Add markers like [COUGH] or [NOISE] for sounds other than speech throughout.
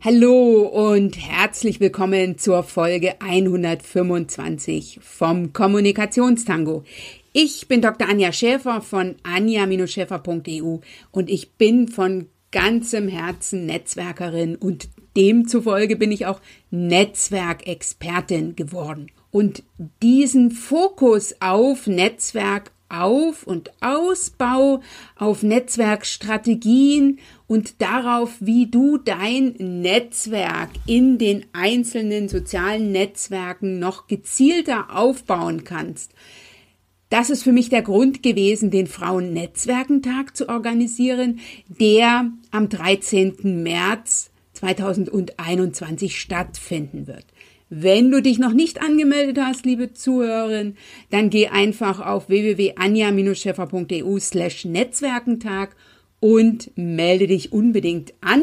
Hallo und herzlich willkommen zur Folge 125 vom Kommunikationstango. Ich bin Dr. Anja Schäfer von anja-schäfer.eu und ich bin von ganzem Herzen Netzwerkerin und demzufolge bin ich auch Netzwerkexpertin geworden. Und diesen Fokus auf Netzwerk auf- und Ausbau, auf Netzwerkstrategien und darauf, wie du dein Netzwerk in den einzelnen sozialen Netzwerken noch gezielter aufbauen kannst. Das ist für mich der Grund gewesen, den Frauennetzwerkentag zu organisieren, der am 13. März 2021 stattfinden wird. Wenn du dich noch nicht angemeldet hast, liebe Zuhörerin, dann geh einfach auf www.anja-scheffer.eu slash Netzwerkentag und melde dich unbedingt an.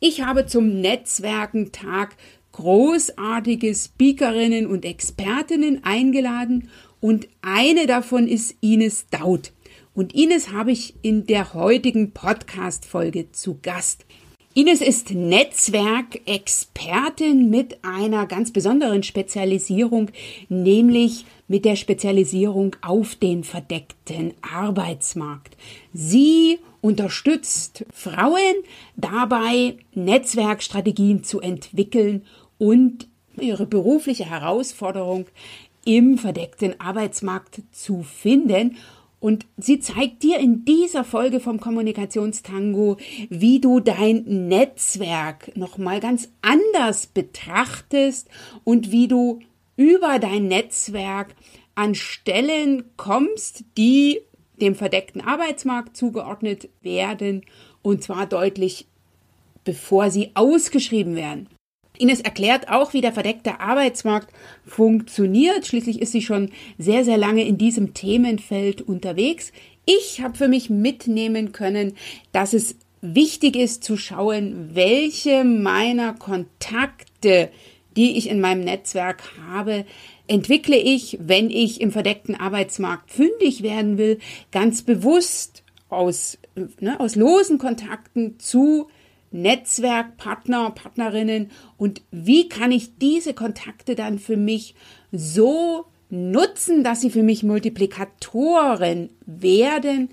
Ich habe zum Netzwerkentag großartige Speakerinnen und Expertinnen eingeladen und eine davon ist Ines Daut. Und Ines habe ich in der heutigen Podcast-Folge zu Gast. Ines ist Netzwerkexpertin mit einer ganz besonderen Spezialisierung, nämlich mit der Spezialisierung auf den verdeckten Arbeitsmarkt. Sie unterstützt Frauen dabei, Netzwerkstrategien zu entwickeln und ihre berufliche Herausforderung im verdeckten Arbeitsmarkt zu finden. Und sie zeigt dir in dieser Folge vom Kommunikationstango, wie du dein Netzwerk nochmal ganz anders betrachtest und wie du über dein Netzwerk an Stellen kommst, die dem verdeckten Arbeitsmarkt zugeordnet werden und zwar deutlich bevor sie ausgeschrieben werden. Ines erklärt auch, wie der verdeckte Arbeitsmarkt funktioniert. Schließlich ist sie schon sehr, sehr lange in diesem Themenfeld unterwegs. Ich habe für mich mitnehmen können, dass es wichtig ist zu schauen, welche meiner Kontakte, die ich in meinem Netzwerk habe, entwickle ich, wenn ich im verdeckten Arbeitsmarkt fündig werden will, ganz bewusst aus, ne, aus losen Kontakten zu Netzwerkpartner, Partnerinnen. Und wie kann ich diese Kontakte dann für mich so nutzen, dass sie für mich Multiplikatoren werden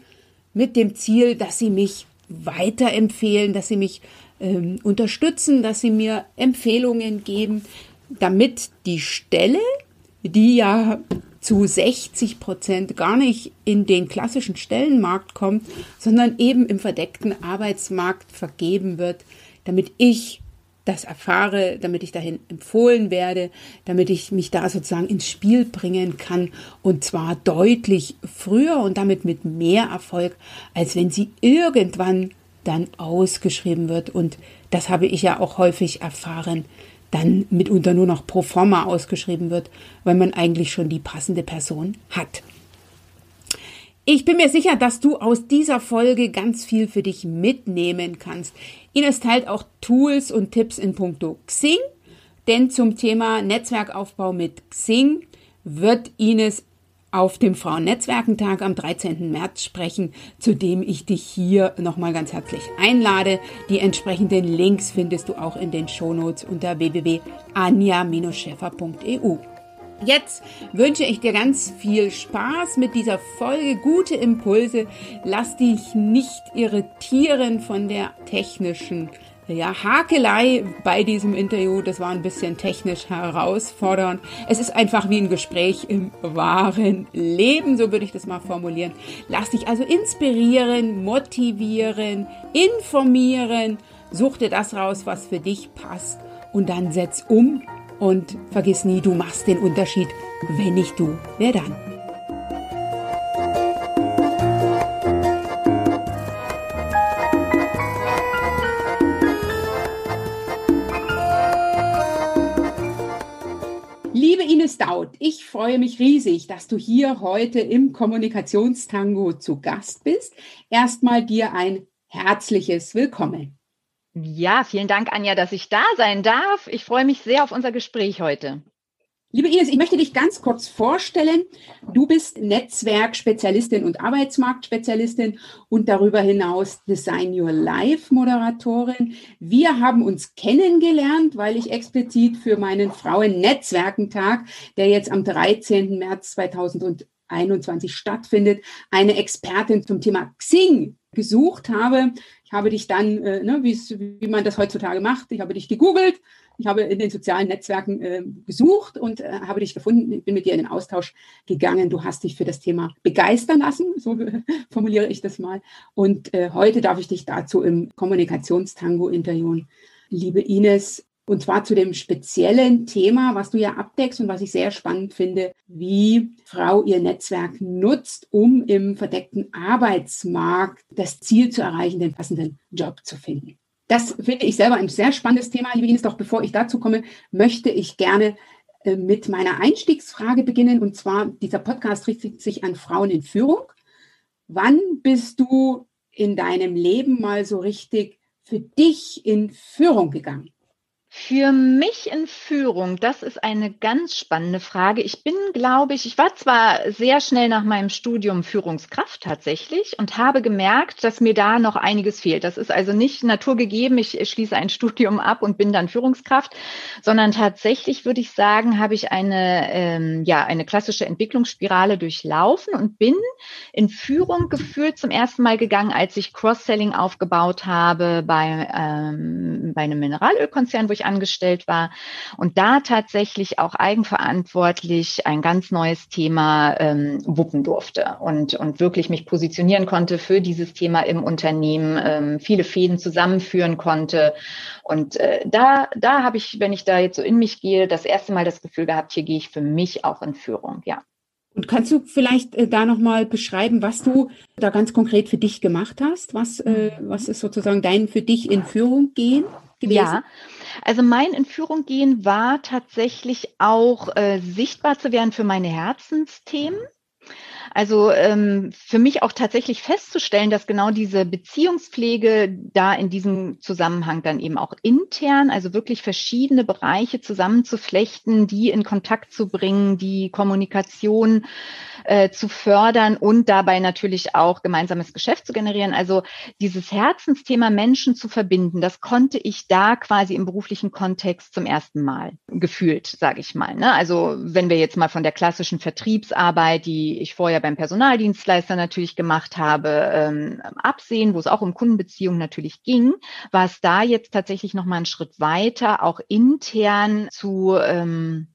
mit dem Ziel, dass sie mich weiterempfehlen, dass sie mich ähm, unterstützen, dass sie mir Empfehlungen geben, damit die Stelle, die ja zu 60 Prozent gar nicht in den klassischen Stellenmarkt kommt, sondern eben im verdeckten Arbeitsmarkt vergeben wird, damit ich das erfahre, damit ich dahin empfohlen werde, damit ich mich da sozusagen ins Spiel bringen kann und zwar deutlich früher und damit mit mehr Erfolg, als wenn sie irgendwann dann ausgeschrieben wird. Und das habe ich ja auch häufig erfahren, dann mitunter nur noch pro forma ausgeschrieben wird, weil man eigentlich schon die passende Person hat. Ich bin mir sicher, dass du aus dieser Folge ganz viel für dich mitnehmen kannst. Ines teilt auch Tools und Tipps in puncto Xing, denn zum Thema Netzwerkaufbau mit Xing wird Ines auf dem Frauennetzwerkentag am 13. März sprechen, zu dem ich dich hier nochmal ganz herzlich einlade. Die entsprechenden Links findest du auch in den Shownotes unter www.anja-scheffer.eu. Jetzt wünsche ich dir ganz viel Spaß mit dieser Folge, gute Impulse. Lass dich nicht irritieren von der technischen ja, Hakelei bei diesem Interview. Das war ein bisschen technisch herausfordernd. Es ist einfach wie ein Gespräch im wahren Leben, so würde ich das mal formulieren. Lass dich also inspirieren, motivieren, informieren. Such dir das raus, was für dich passt und dann setz um und vergiss nie, du machst den Unterschied. Wenn nicht du, wer dann? Daut, ich freue mich riesig, dass du hier heute im Kommunikationstango zu Gast bist. Erstmal dir ein herzliches Willkommen. Ja, vielen Dank, Anja, dass ich da sein darf. Ich freue mich sehr auf unser Gespräch heute. Liebe Ines, ich möchte dich ganz kurz vorstellen. Du bist Netzwerkspezialistin und Arbeitsmarktspezialistin und darüber hinaus Design Your Life Moderatorin. Wir haben uns kennengelernt, weil ich explizit für meinen Frauen-Netzwerkentag, der jetzt am 13. März 2021 stattfindet, eine Expertin zum Thema Xing gesucht habe. Ich habe dich dann, äh, ne, wie man das heutzutage macht, ich habe dich gegoogelt, ich habe in den sozialen Netzwerken äh, gesucht und äh, habe dich gefunden, bin mit dir in den Austausch gegangen. Du hast dich für das Thema begeistern lassen, so [LAUGHS] formuliere ich das mal. Und äh, heute darf ich dich dazu im Kommunikationstango interviewen. Liebe Ines, und zwar zu dem speziellen Thema, was du ja abdeckst und was ich sehr spannend finde, wie Frau ihr Netzwerk nutzt, um im verdeckten Arbeitsmarkt das Ziel zu erreichen, den passenden Job zu finden. Das finde ich selber ein sehr spannendes Thema, liebe Ines. Doch bevor ich dazu komme, möchte ich gerne äh, mit meiner Einstiegsfrage beginnen. Und zwar, dieser Podcast richtet sich an Frauen in Führung. Wann bist du in deinem Leben mal so richtig für dich in Führung gegangen? Für mich in Führung, das ist eine ganz spannende Frage. Ich bin, glaube ich, ich war zwar sehr schnell nach meinem Studium Führungskraft tatsächlich und habe gemerkt, dass mir da noch einiges fehlt. Das ist also nicht naturgegeben, ich schließe ein [LAUGHS] Studium ab und bin dann Führungskraft, sondern tatsächlich würde ich sagen, habe ich eine, ähm, ja, eine klassische Entwicklungsspirale durchlaufen und bin in Führung gefühlt zum ersten Mal gegangen, als ich Cross-Selling aufgebaut habe bei, ähm, bei einem Mineralölkonzern, wo ich ich angestellt war und da tatsächlich auch eigenverantwortlich ein ganz neues Thema ähm, wuppen durfte und, und wirklich mich positionieren konnte für dieses Thema im Unternehmen, ähm, viele Fäden zusammenführen konnte. Und äh, da, da habe ich, wenn ich da jetzt so in mich gehe, das erste Mal das Gefühl gehabt, hier gehe ich für mich auch in Führung, ja. Und kannst du vielleicht äh, da nochmal beschreiben, was du da ganz konkret für dich gemacht hast? Was, äh, was ist sozusagen dein für dich in Führung gehen gewesen? Ja, also mein in Führung gehen war tatsächlich auch äh, sichtbar zu werden für meine Herzensthemen. Also ähm, für mich auch tatsächlich festzustellen, dass genau diese Beziehungspflege da in diesem Zusammenhang dann eben auch intern, also wirklich verschiedene Bereiche zusammenzuflechten, die in Kontakt zu bringen, die Kommunikation äh, zu fördern und dabei natürlich auch gemeinsames Geschäft zu generieren. Also dieses Herzensthema Menschen zu verbinden, das konnte ich da quasi im beruflichen Kontext zum ersten Mal gefühlt, sage ich mal. Ne? Also wenn wir jetzt mal von der klassischen Vertriebsarbeit, die ich vorher beim Personaldienstleister natürlich gemacht habe, ähm, absehen, wo es auch um Kundenbeziehungen natürlich ging, war es da jetzt tatsächlich noch mal einen Schritt weiter, auch intern zu ähm,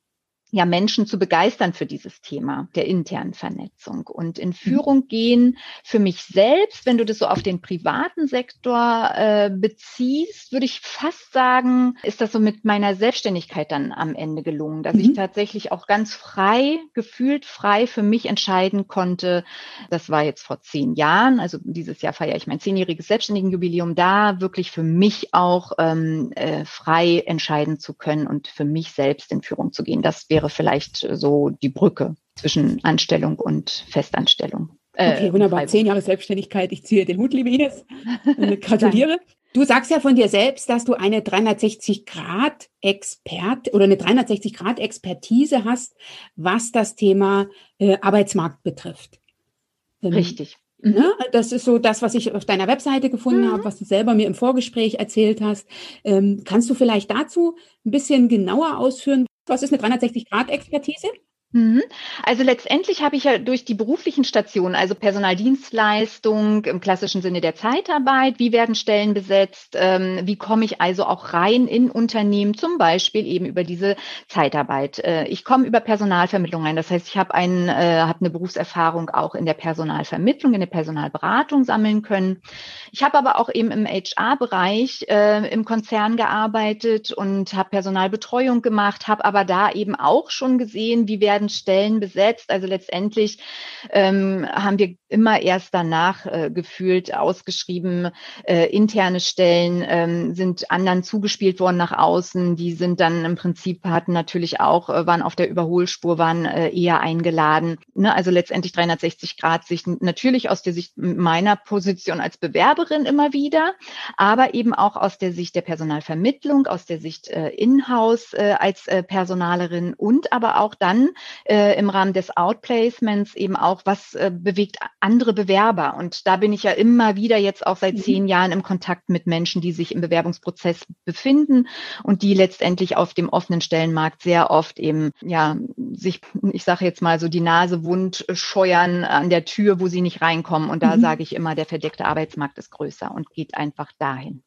ja, Menschen zu begeistern für dieses Thema der internen Vernetzung und in mhm. Führung gehen für mich selbst, wenn du das so auf den privaten Sektor äh, beziehst, würde ich fast sagen, ist das so mit meiner Selbstständigkeit dann am Ende gelungen, dass mhm. ich tatsächlich auch ganz frei, gefühlt frei für mich entscheiden konnte. Das war jetzt vor zehn Jahren, also dieses Jahr feiere ich mein zehnjähriges Selbstständigenjubiläum, da wirklich für mich auch ähm, äh, frei entscheiden zu können und für mich selbst in Führung zu gehen. Das wäre wäre vielleicht so die Brücke zwischen Anstellung und Festanstellung. Äh, okay, wunderbar. Zehn Jahre Selbstständigkeit. Ich ziehe den Hut, liebe Ines. [LAUGHS] Gratuliere. Du sagst ja von dir selbst, dass du eine 360-Grad-Expert oder eine 360-Grad-Expertise hast, was das Thema äh, Arbeitsmarkt betrifft. Ähm, Richtig. Ne? Das ist so das, was ich auf deiner Webseite gefunden mhm. habe, was du selber mir im Vorgespräch erzählt hast. Ähm, kannst du vielleicht dazu ein bisschen genauer ausführen, was ist eine 360-Grad-Expertise? Mhm. Also letztendlich habe ich ja durch die beruflichen Stationen, also Personaldienstleistung im klassischen Sinne der Zeitarbeit, wie werden Stellen besetzt, ähm, wie komme ich also auch rein in Unternehmen, zum Beispiel eben über diese Zeitarbeit. Äh, ich komme über Personalvermittlung rein, das heißt, ich habe ein, äh, habe eine Berufserfahrung auch in der Personalvermittlung, in der Personalberatung sammeln können. Ich habe aber auch eben im HR-Bereich äh, im Konzern gearbeitet und habe Personalbetreuung gemacht, habe aber da eben auch schon gesehen, wie werden werden Stellen besetzt. Also letztendlich ähm, haben wir immer erst danach äh, gefühlt ausgeschrieben. Äh, interne Stellen ähm, sind anderen zugespielt worden nach außen. Die sind dann im Prinzip hatten natürlich auch, äh, waren auf der Überholspur, waren äh, eher eingeladen. Ne? Also letztendlich 360 Grad Sicht natürlich aus der Sicht meiner Position als Bewerberin immer wieder, aber eben auch aus der Sicht der Personalvermittlung, aus der Sicht äh, Inhouse äh, als äh, Personalerin und aber auch dann äh, im Rahmen des Outplacements eben auch, was äh, bewegt andere Bewerber. Und da bin ich ja immer wieder jetzt auch seit mhm. zehn Jahren im Kontakt mit Menschen, die sich im Bewerbungsprozess befinden und die letztendlich auf dem offenen Stellenmarkt sehr oft eben, ja, sich, ich sage jetzt mal so die Nase wund scheuern an der Tür, wo sie nicht reinkommen. Und da mhm. sage ich immer, der verdeckte Arbeitsmarkt ist größer und geht einfach dahin.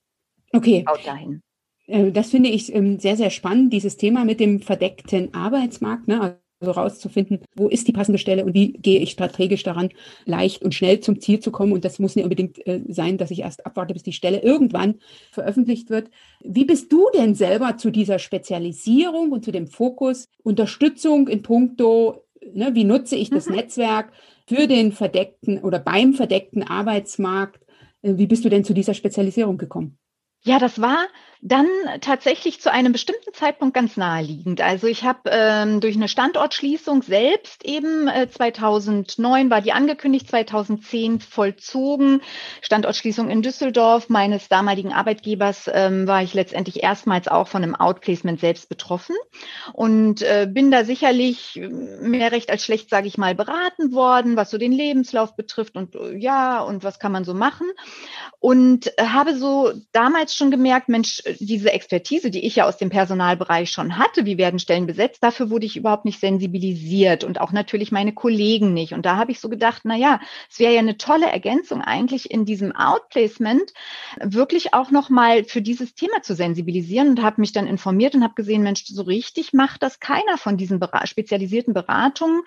Okay. Haut dahin. Äh, das finde ich ähm, sehr, sehr spannend, dieses Thema mit dem verdeckten Arbeitsmarkt. Ne? Also rauszufinden, wo ist die passende Stelle und wie gehe ich strategisch daran, leicht und schnell zum Ziel zu kommen. Und das muss nicht unbedingt äh, sein, dass ich erst abwarte, bis die Stelle irgendwann veröffentlicht wird. Wie bist du denn selber zu dieser Spezialisierung und zu dem Fokus Unterstützung in puncto, ne, wie nutze ich das mhm. Netzwerk für den verdeckten oder beim verdeckten Arbeitsmarkt? Äh, wie bist du denn zu dieser Spezialisierung gekommen? Ja, das war dann tatsächlich zu einem bestimmten Zeitpunkt ganz naheliegend. Also ich habe ähm, durch eine Standortschließung selbst eben äh, 2009 war die angekündigt, 2010 vollzogen. Standortschließung in Düsseldorf meines damaligen Arbeitgebers ähm, war ich letztendlich erstmals auch von einem Outplacement selbst betroffen und äh, bin da sicherlich mehr recht als schlecht, sage ich mal, beraten worden, was so den Lebenslauf betrifft und äh, ja und was kann man so machen und äh, habe so damals schon gemerkt, Mensch diese Expertise, die ich ja aus dem Personalbereich schon hatte, wie werden Stellen besetzt, dafür wurde ich überhaupt nicht sensibilisiert und auch natürlich meine Kollegen nicht. Und da habe ich so gedacht, na ja, es wäre ja eine tolle Ergänzung eigentlich in diesem Outplacement wirklich auch noch mal für dieses Thema zu sensibilisieren und habe mich dann informiert und habe gesehen, Mensch, so richtig macht das keiner von diesen spezialisierten Beratungen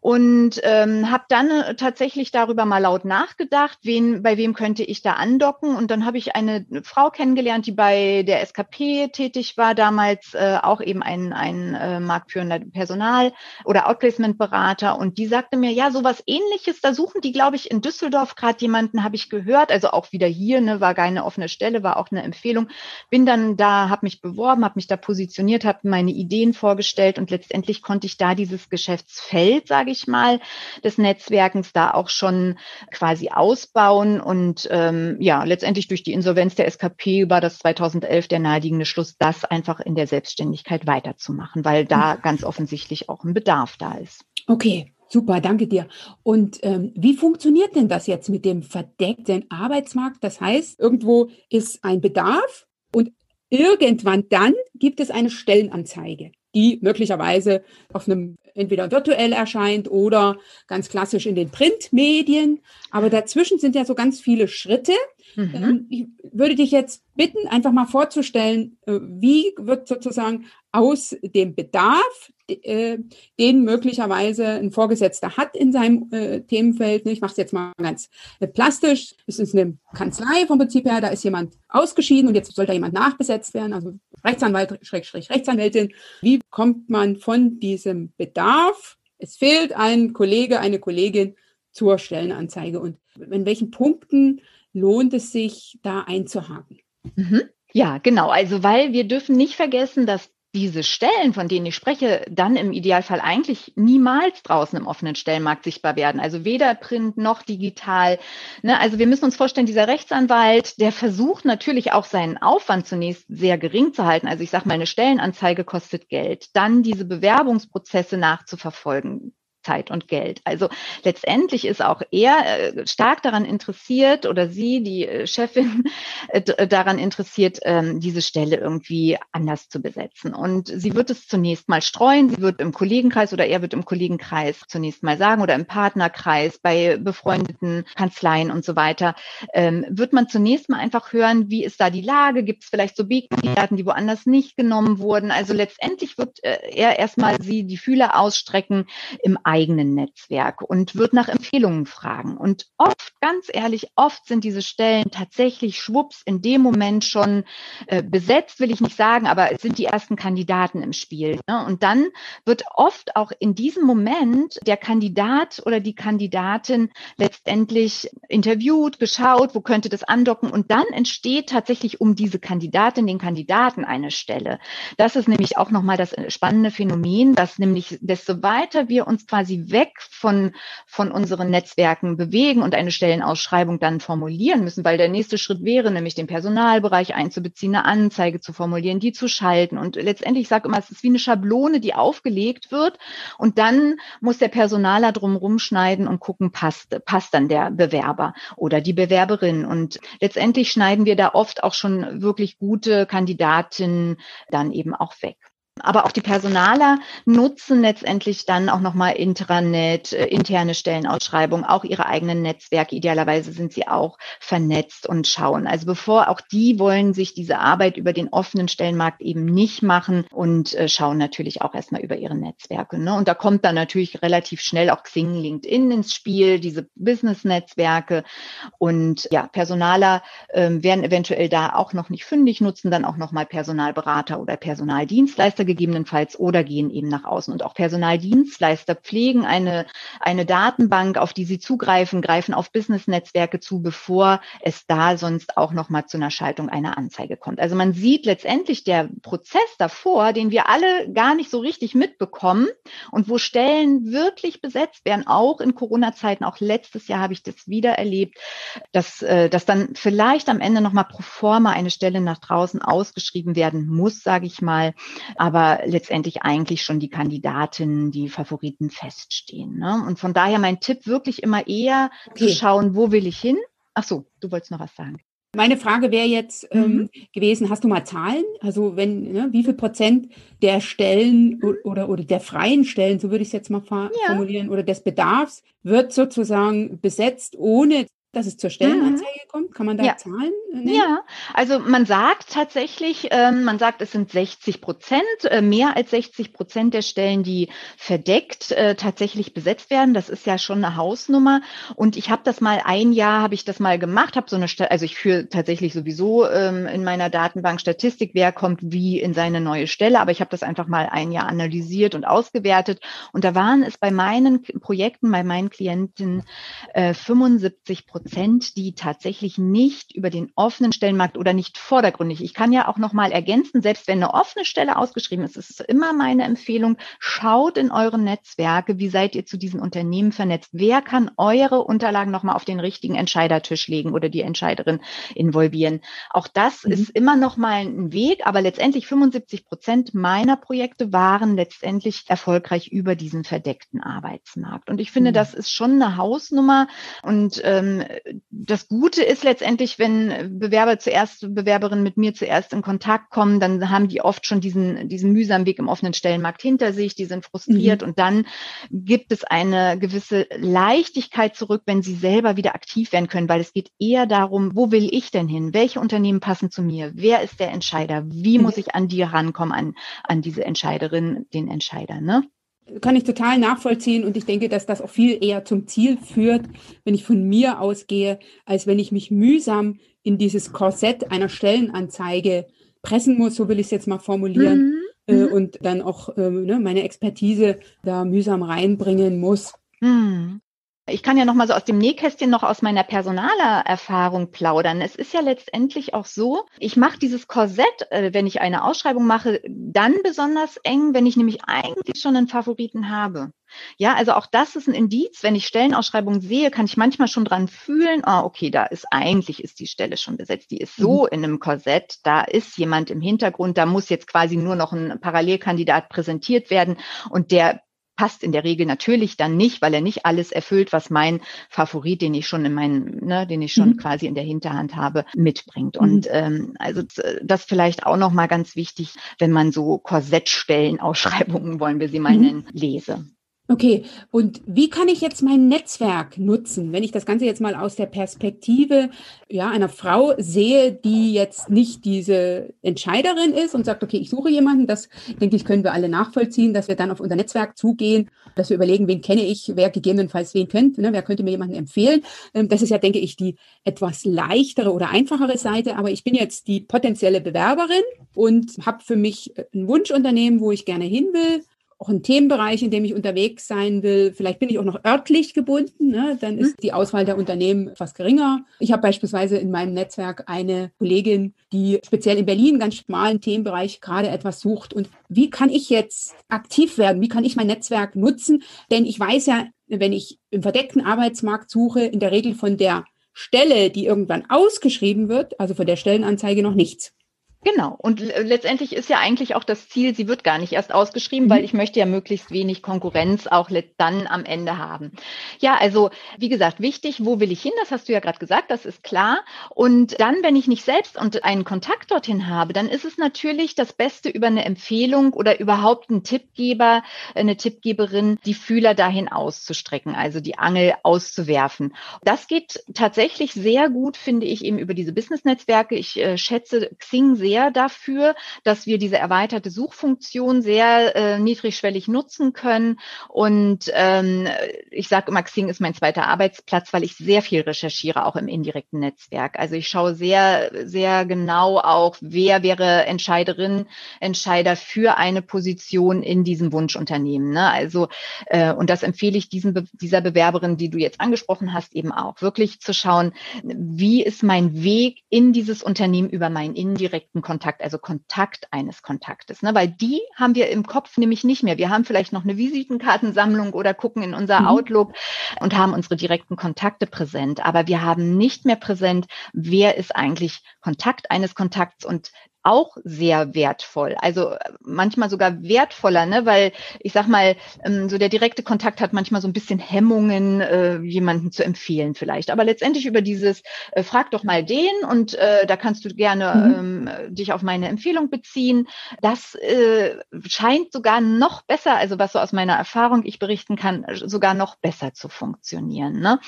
und ähm, habe dann äh, tatsächlich darüber mal laut nachgedacht, wen, bei wem könnte ich da andocken und dann habe ich eine Frau kennengelernt, die bei der SKP tätig war, damals äh, auch eben ein, ein äh, marktführender Personal- oder Outplacement-Berater. Und die sagte mir, ja, sowas ähnliches, da suchen die, glaube ich, in Düsseldorf gerade jemanden, habe ich gehört. Also auch wieder hier, ne, war keine offene Stelle, war auch eine Empfehlung. Bin dann da, habe mich beworben, habe mich da positioniert, habe meine Ideen vorgestellt und letztendlich konnte ich da dieses Geschäftsfeld, sage ich mal, des Netzwerkens da auch schon quasi ausbauen. Und ähm, ja, letztendlich durch die Insolvenz der SKP war das 2000 2011 der naheliegende Schluss, das einfach in der Selbstständigkeit weiterzumachen, weil da mhm. ganz offensichtlich auch ein Bedarf da ist. Okay, Super, danke dir. Und ähm, wie funktioniert denn das jetzt mit dem verdeckten Arbeitsmarkt? Das heißt, irgendwo ist ein Bedarf und irgendwann dann gibt es eine Stellenanzeige, die möglicherweise auf einem entweder virtuell erscheint oder ganz klassisch in den Printmedien. Aber dazwischen sind ja so ganz viele Schritte. Mhm. Ähm, ich würde dich jetzt bitten, einfach mal vorzustellen, äh, wie wird sozusagen aus dem Bedarf, äh, den möglicherweise ein Vorgesetzter hat in seinem äh, Themenfeld. Ich mache es jetzt mal ganz plastisch. Es ist eine Kanzlei vom Prinzip her, da ist jemand ausgeschieden und jetzt soll da jemand nachbesetzt werden, also Rechtsanwalt, Schrägstrich, Rechtsanwältin. Wie kommt man von diesem Bedarf? Es fehlt ein Kollege, eine Kollegin zur Stellenanzeige und in welchen Punkten lohnt es sich, da einzuhaken? Mhm. Ja, genau. Also, weil wir dürfen nicht vergessen, dass diese Stellen, von denen ich spreche, dann im Idealfall eigentlich niemals draußen im offenen Stellenmarkt sichtbar werden. Also weder print noch digital. Ne? Also wir müssen uns vorstellen, dieser Rechtsanwalt, der versucht natürlich auch seinen Aufwand zunächst sehr gering zu halten. Also ich sage mal, eine Stellenanzeige kostet Geld. Dann diese Bewerbungsprozesse nachzuverfolgen Zeit und Geld. Also letztendlich ist auch er äh, stark daran interessiert oder sie, die äh, Chefin, [LAUGHS] äh, daran interessiert, ähm, diese Stelle irgendwie anders zu besetzen. Und sie wird es zunächst mal streuen. Sie wird im Kollegenkreis oder er wird im Kollegenkreis zunächst mal sagen oder im Partnerkreis bei befreundeten Kanzleien und so weiter, ähm, wird man zunächst mal einfach hören, wie ist da die Lage? Gibt es vielleicht so B-Kandidaten, die woanders nicht genommen wurden? Also letztendlich wird er erstmal sie die Fühler ausstrecken im eigenen Netzwerk und wird nach Empfehlungen fragen. Und oft, ganz ehrlich, oft sind diese Stellen tatsächlich schwupps in dem Moment schon äh, besetzt, will ich nicht sagen, aber es sind die ersten Kandidaten im Spiel. Ne? Und dann wird oft auch in diesem Moment der Kandidat oder die Kandidatin letztendlich interviewt, geschaut, wo könnte das andocken und dann entsteht tatsächlich um diese Kandidatin, den Kandidaten eine Stelle. Das ist nämlich auch nochmal das spannende Phänomen, dass nämlich desto weiter wir uns quasi weg von, von unseren Netzwerken bewegen und eine Stellenausschreibung dann formulieren müssen, weil der nächste Schritt wäre nämlich den Personalbereich einzubeziehen, eine Anzeige zu formulieren, die zu schalten. Und letztendlich, ich sage immer, es ist wie eine Schablone, die aufgelegt wird. Und dann muss der Personaler drum rumschneiden und gucken, passt, passt dann der Bewerber oder die Bewerberin. Und letztendlich schneiden wir da oft auch schon wirklich gute Kandidatinnen dann eben auch weg. Aber auch die Personaler nutzen letztendlich dann auch nochmal Intranet, äh, interne Stellenausschreibungen, auch ihre eigenen Netzwerke. Idealerweise sind sie auch vernetzt und schauen. Also bevor auch die wollen sich diese Arbeit über den offenen Stellenmarkt eben nicht machen und äh, schauen natürlich auch erstmal über ihre Netzwerke. Ne? Und da kommt dann natürlich relativ schnell auch Xing, LinkedIn ins Spiel, diese Business-Netzwerke. Und ja, Personaler äh, werden eventuell da auch noch nicht fündig, nutzen dann auch nochmal Personalberater oder Personaldienstleister gegebenenfalls oder gehen eben nach außen. Und auch Personaldienstleister pflegen eine, eine Datenbank, auf die sie zugreifen, greifen auf Business-Netzwerke zu, bevor es da sonst auch nochmal zu einer Schaltung einer Anzeige kommt. Also man sieht letztendlich der Prozess davor, den wir alle gar nicht so richtig mitbekommen und wo Stellen wirklich besetzt werden, auch in Corona-Zeiten, auch letztes Jahr habe ich das wieder erlebt, dass, äh, dass dann vielleicht am Ende nochmal pro forma eine Stelle nach draußen ausgeschrieben werden muss, sage ich mal. Aber aber letztendlich eigentlich schon die Kandidatinnen, die Favoriten feststehen. Ne? Und von daher mein Tipp wirklich immer eher okay. zu schauen, wo will ich hin? Ach so, du wolltest noch was sagen. Meine Frage wäre jetzt ähm, mhm. gewesen, hast du mal Zahlen? Also wenn, ne, wie viel Prozent der Stellen oder, oder der freien Stellen, so würde ich es jetzt mal formulieren, ja. oder des Bedarfs wird sozusagen besetzt, ohne dass es zur Stellenanzeige mhm. kommt? Kann man da ja. Zahlen nennen? Ja, also man sagt tatsächlich, ähm, man sagt, es sind 60 Prozent, äh, mehr als 60 Prozent der Stellen, die verdeckt äh, tatsächlich besetzt werden. Das ist ja schon eine Hausnummer. Und ich habe das mal ein Jahr, habe ich das mal gemacht, habe so eine, St also ich führe tatsächlich sowieso ähm, in meiner Datenbank Statistik, wer kommt wie in seine neue Stelle. Aber ich habe das einfach mal ein Jahr analysiert und ausgewertet. Und da waren es bei meinen Projekten, bei meinen Klienten äh, 75 Prozent Prozent, die tatsächlich nicht über den offenen Stellenmarkt oder nicht vordergründig. Ich kann ja auch noch mal ergänzen, selbst wenn eine offene Stelle ausgeschrieben ist, ist es immer meine Empfehlung, schaut in eure Netzwerke, wie seid ihr zu diesen Unternehmen vernetzt? Wer kann eure Unterlagen noch mal auf den richtigen Entscheidertisch legen oder die Entscheiderin involvieren? Auch das mhm. ist immer noch mal ein Weg, aber letztendlich 75 Prozent meiner Projekte waren letztendlich erfolgreich über diesen verdeckten Arbeitsmarkt. Und ich finde, mhm. das ist schon eine Hausnummer und ähm, das Gute ist letztendlich, wenn Bewerber zuerst, Bewerberinnen mit mir zuerst in Kontakt kommen, dann haben die oft schon diesen, diesen mühsamen Weg im offenen Stellenmarkt hinter sich, die sind frustriert mhm. und dann gibt es eine gewisse Leichtigkeit zurück, wenn sie selber wieder aktiv werden können, weil es geht eher darum, wo will ich denn hin? Welche Unternehmen passen zu mir? Wer ist der Entscheider? Wie mhm. muss ich an die rankommen, an, an diese Entscheiderin, den Entscheider, ne? Kann ich total nachvollziehen und ich denke, dass das auch viel eher zum Ziel führt, wenn ich von mir ausgehe, als wenn ich mich mühsam in dieses Korsett einer Stellenanzeige pressen muss, so will ich es jetzt mal formulieren, mhm. äh, mhm. und dann auch äh, ne, meine Expertise da mühsam reinbringen muss. Mhm. Ich kann ja noch mal so aus dem Nähkästchen noch aus meiner Personalerfahrung plaudern. Es ist ja letztendlich auch so, ich mache dieses Korsett, äh, wenn ich eine Ausschreibung mache, dann besonders eng, wenn ich nämlich eigentlich schon einen Favoriten habe. Ja, also auch das ist ein Indiz. Wenn ich Stellenausschreibungen sehe, kann ich manchmal schon dran fühlen, ah, okay, da ist eigentlich ist die Stelle schon besetzt. Die ist so mhm. in einem Korsett. Da ist jemand im Hintergrund. Da muss jetzt quasi nur noch ein Parallelkandidat präsentiert werden und der passt in der Regel natürlich dann nicht, weil er nicht alles erfüllt, was mein Favorit, den ich schon in meinen, ne, den ich schon mhm. quasi in der Hinterhand habe, mitbringt. Mhm. Und ähm, also das vielleicht auch noch mal ganz wichtig, wenn man so Korsettstellen, Ausschreibungen wollen wir sie mal mhm. nennen, lese. Okay, und wie kann ich jetzt mein Netzwerk nutzen, wenn ich das Ganze jetzt mal aus der Perspektive ja, einer Frau sehe, die jetzt nicht diese Entscheiderin ist und sagt, okay, ich suche jemanden, das denke ich, können wir alle nachvollziehen, dass wir dann auf unser Netzwerk zugehen, dass wir überlegen, wen kenne ich, wer gegebenenfalls wen kennt, ne, wer könnte mir jemanden empfehlen. Ähm, das ist ja, denke ich, die etwas leichtere oder einfachere Seite, aber ich bin jetzt die potenzielle Bewerberin und habe für mich ein Wunschunternehmen, wo ich gerne hin will auch ein Themenbereich, in dem ich unterwegs sein will. Vielleicht bin ich auch noch örtlich gebunden, ne? dann ist mhm. die Auswahl der Unternehmen etwas geringer. Ich habe beispielsweise in meinem Netzwerk eine Kollegin, die speziell in Berlin einen ganz schmalen Themenbereich gerade etwas sucht. Und wie kann ich jetzt aktiv werden? Wie kann ich mein Netzwerk nutzen? Denn ich weiß ja, wenn ich im verdeckten Arbeitsmarkt suche, in der Regel von der Stelle, die irgendwann ausgeschrieben wird, also von der Stellenanzeige noch nichts. Genau. Und letztendlich ist ja eigentlich auch das Ziel, sie wird gar nicht erst ausgeschrieben, mhm. weil ich möchte ja möglichst wenig Konkurrenz auch dann am Ende haben. Ja, also wie gesagt, wichtig, wo will ich hin? Das hast du ja gerade gesagt, das ist klar. Und dann, wenn ich nicht selbst und einen Kontakt dorthin habe, dann ist es natürlich das Beste über eine Empfehlung oder überhaupt einen Tippgeber, eine Tippgeberin, die Fühler dahin auszustrecken, also die Angel auszuwerfen. Das geht tatsächlich sehr gut, finde ich, eben über diese Business-Netzwerke. Ich äh, schätze Xing sehr sehr dafür, dass wir diese erweiterte Suchfunktion sehr äh, niedrigschwellig nutzen können. Und ähm, ich sage immer, Xing ist mein zweiter Arbeitsplatz, weil ich sehr viel recherchiere, auch im indirekten Netzwerk. Also ich schaue sehr, sehr genau auch, wer wäre Entscheiderin, Entscheider für eine Position in diesem Wunschunternehmen. Ne? Also, äh, und das empfehle ich diesen, dieser Bewerberin, die du jetzt angesprochen hast, eben auch, wirklich zu schauen, wie ist mein Weg in dieses Unternehmen über meinen indirekten Kontakt, also Kontakt eines Kontaktes, ne? weil die haben wir im Kopf nämlich nicht mehr. Wir haben vielleicht noch eine Visitenkartensammlung oder gucken in unser mhm. Outlook und haben unsere direkten Kontakte präsent, aber wir haben nicht mehr präsent, wer ist eigentlich Kontakt eines Kontakts und auch sehr wertvoll. Also äh, manchmal sogar wertvoller, ne? weil ich sag mal, ähm, so der direkte Kontakt hat manchmal so ein bisschen Hemmungen, äh, jemanden zu empfehlen vielleicht. Aber letztendlich über dieses, äh, frag doch mal den und äh, da kannst du gerne mhm. ähm, dich auf meine Empfehlung beziehen. Das äh, scheint sogar noch besser, also was so aus meiner Erfahrung ich berichten kann, sogar noch besser zu funktionieren. Ne?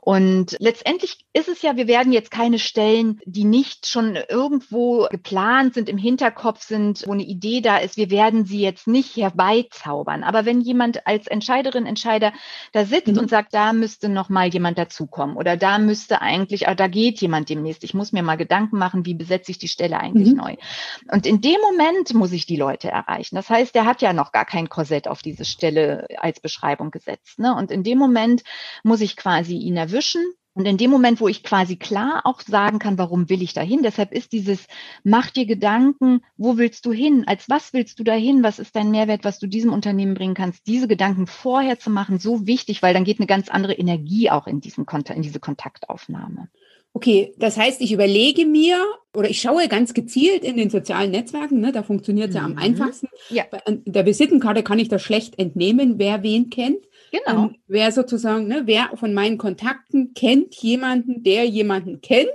Und letztendlich ist es ja, wir werden jetzt keine Stellen, die nicht schon irgendwo geplant geplant sind, im Hinterkopf sind, wo eine Idee da ist, wir werden sie jetzt nicht herbeizaubern. Aber wenn jemand als Entscheiderin, Entscheider da sitzt mhm. und sagt, da müsste noch mal jemand dazukommen oder da müsste eigentlich, da geht jemand demnächst, ich muss mir mal Gedanken machen, wie besetze ich die Stelle eigentlich mhm. neu. Und in dem Moment muss ich die Leute erreichen. Das heißt, der hat ja noch gar kein Korsett auf diese Stelle als Beschreibung gesetzt. Ne? Und in dem Moment muss ich quasi ihn erwischen und in dem Moment, wo ich quasi klar auch sagen kann, warum will ich dahin, deshalb ist dieses, mach dir Gedanken, wo willst du hin, als was willst du dahin, was ist dein Mehrwert, was du diesem Unternehmen bringen kannst, diese Gedanken vorher zu machen, so wichtig, weil dann geht eine ganz andere Energie auch in, diesen Kontakt, in diese Kontaktaufnahme. Okay, das heißt, ich überlege mir oder ich schaue ganz gezielt in den sozialen Netzwerken, ne, da funktioniert es mhm. ja am mhm. einfachsten. Ja. Bei der Visitenkarte kann ich das schlecht entnehmen, wer wen kennt. Genau. Ähm, wer sozusagen, ne, wer von meinen Kontakten kennt jemanden, der jemanden kennt.